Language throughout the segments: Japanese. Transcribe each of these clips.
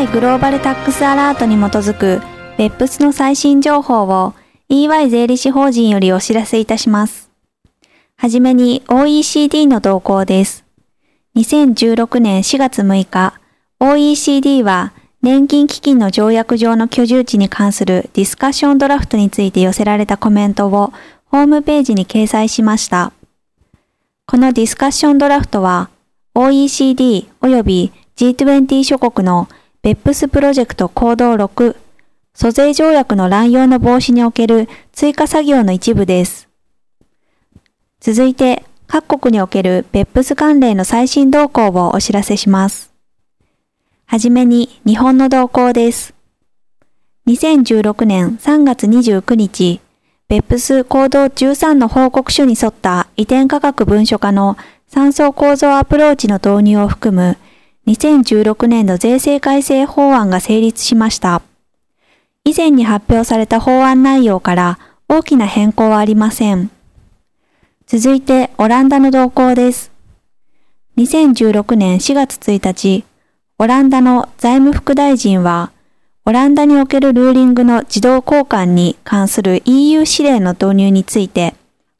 EY グローバルタックスアラートに基づく別府の最新情報を EY 税理士法人よりお知らせいたします。はじめに OECD の動向です。2016年4月6日、OECD は年金基金の条約上の居住地に関するディスカッションドラフトについて寄せられたコメントをホームページに掲載しました。このディスカッションドラフトは OECD 及び G20 諸国の BEPS プロジェクト行動6租税条約の乱用の防止における追加作業の一部です。続いて、各国における BEPS 関連の最新動向をお知らせします。はじめに日本の動向です。2016年3月29日、BEPS 行動13の報告書に沿った移転価格文書化の三層構造アプローチの導入を含む2016年度税制改正法案が成立しました。以前に発表された法案内容から大きな変更はありません。続いてオランダの動向です。2016年4月1日、オランダの財務副大臣は、オランダにおけるルーリングの自動交換に関する EU 指令の導入について、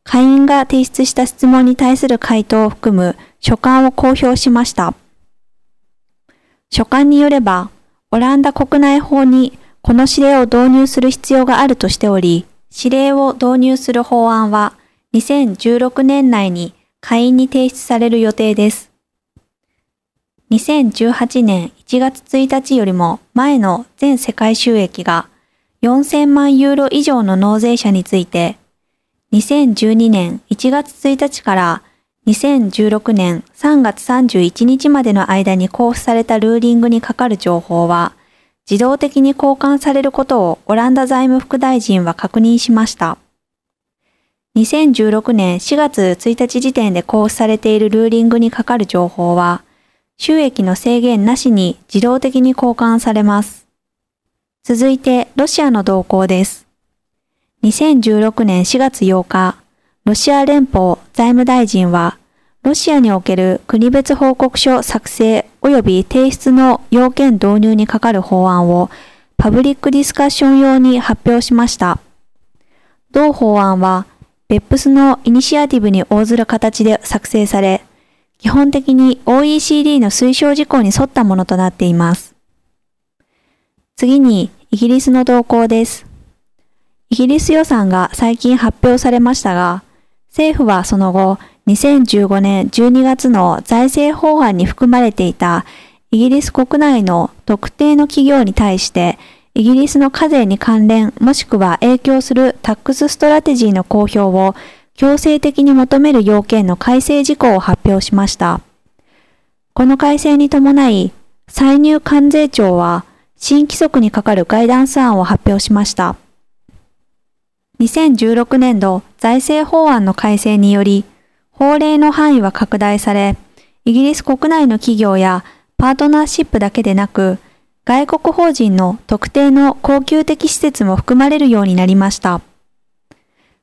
会員が提出した質問に対する回答を含む書簡を公表しました。書簡によれば、オランダ国内法にこの指令を導入する必要があるとしており、指令を導入する法案は2016年内に会員に提出される予定です。2018年1月1日よりも前の全世界収益が4000万ユーロ以上の納税者について、2012年1月1日から2016年3月31日までの間に交付されたルーリングにかかる情報は、自動的に交換されることをオランダ財務副大臣は確認しました。2016年4月1日時点で交付されているルーリングにかかる情報は、収益の制限なしに自動的に交換されます。続いて、ロシアの動向です。2016年4月8日、ロシア連邦財務大臣は、ロシアにおける国別報告書作成及び提出の要件導入にかかる法案をパブリックディスカッション用に発表しました。同法案は、別府スのイニシアティブに応ずる形で作成され、基本的に OECD の推奨事項に沿ったものとなっています。次に、イギリスの動向です。イギリス予算が最近発表されましたが、政府はその後、2015年12月の財政法案に含まれていたイギリス国内の特定の企業に対してイギリスの課税に関連もしくは影響する tax strategy の公表を強制的に求める要件の改正事項を発表しました。この改正に伴い、歳入関税庁は新規則にかかるガイダンス案を発表しました。2016年度財政法案の改正により、法令の範囲は拡大され、イギリス国内の企業やパートナーシップだけでなく、外国法人の特定の恒久的施設も含まれるようになりました。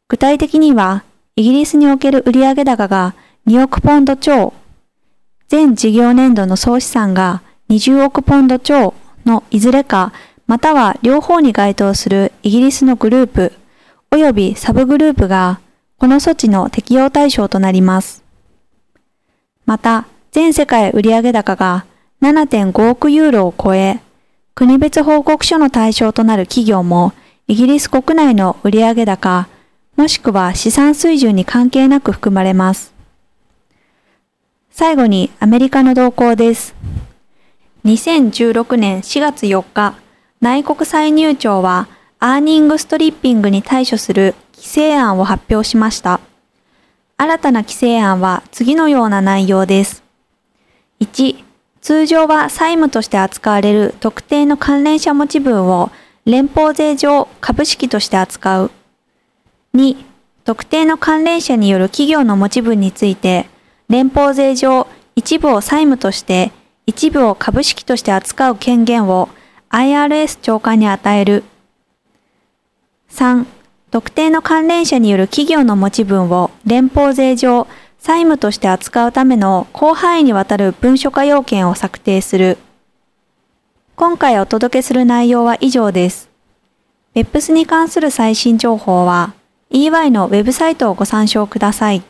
具体的には、イギリスにおける売上高が2億ポンド超、全事業年度の総資産が20億ポンド超のいずれか、または両方に該当するイギリスのグループ、及びサブグループがこの措置の適用対象となります。また、全世界売上高が7.5億ユーロを超え、国別報告書の対象となる企業も、イギリス国内の売上高、もしくは資産水準に関係なく含まれます。最後にアメリカの動向です。2016年4月4日、内国歳入庁はアーニングストリッピングに対処する規制案を発表しました。新たな規制案は次のような内容です。1、通常は債務として扱われる特定の関連者持ち分を連邦税上株式として扱う。2、特定の関連者による企業の持ち分について、連邦税上一部を債務として一部を株式として扱う権限を IRS 長官に与える。3、特定の関連者による企業の持ち分を連邦税上債務として扱うための広範囲にわたる文書化要件を策定する。今回お届けする内容は以上です。BEPS に関する最新情報は EY のウェブサイトをご参照ください。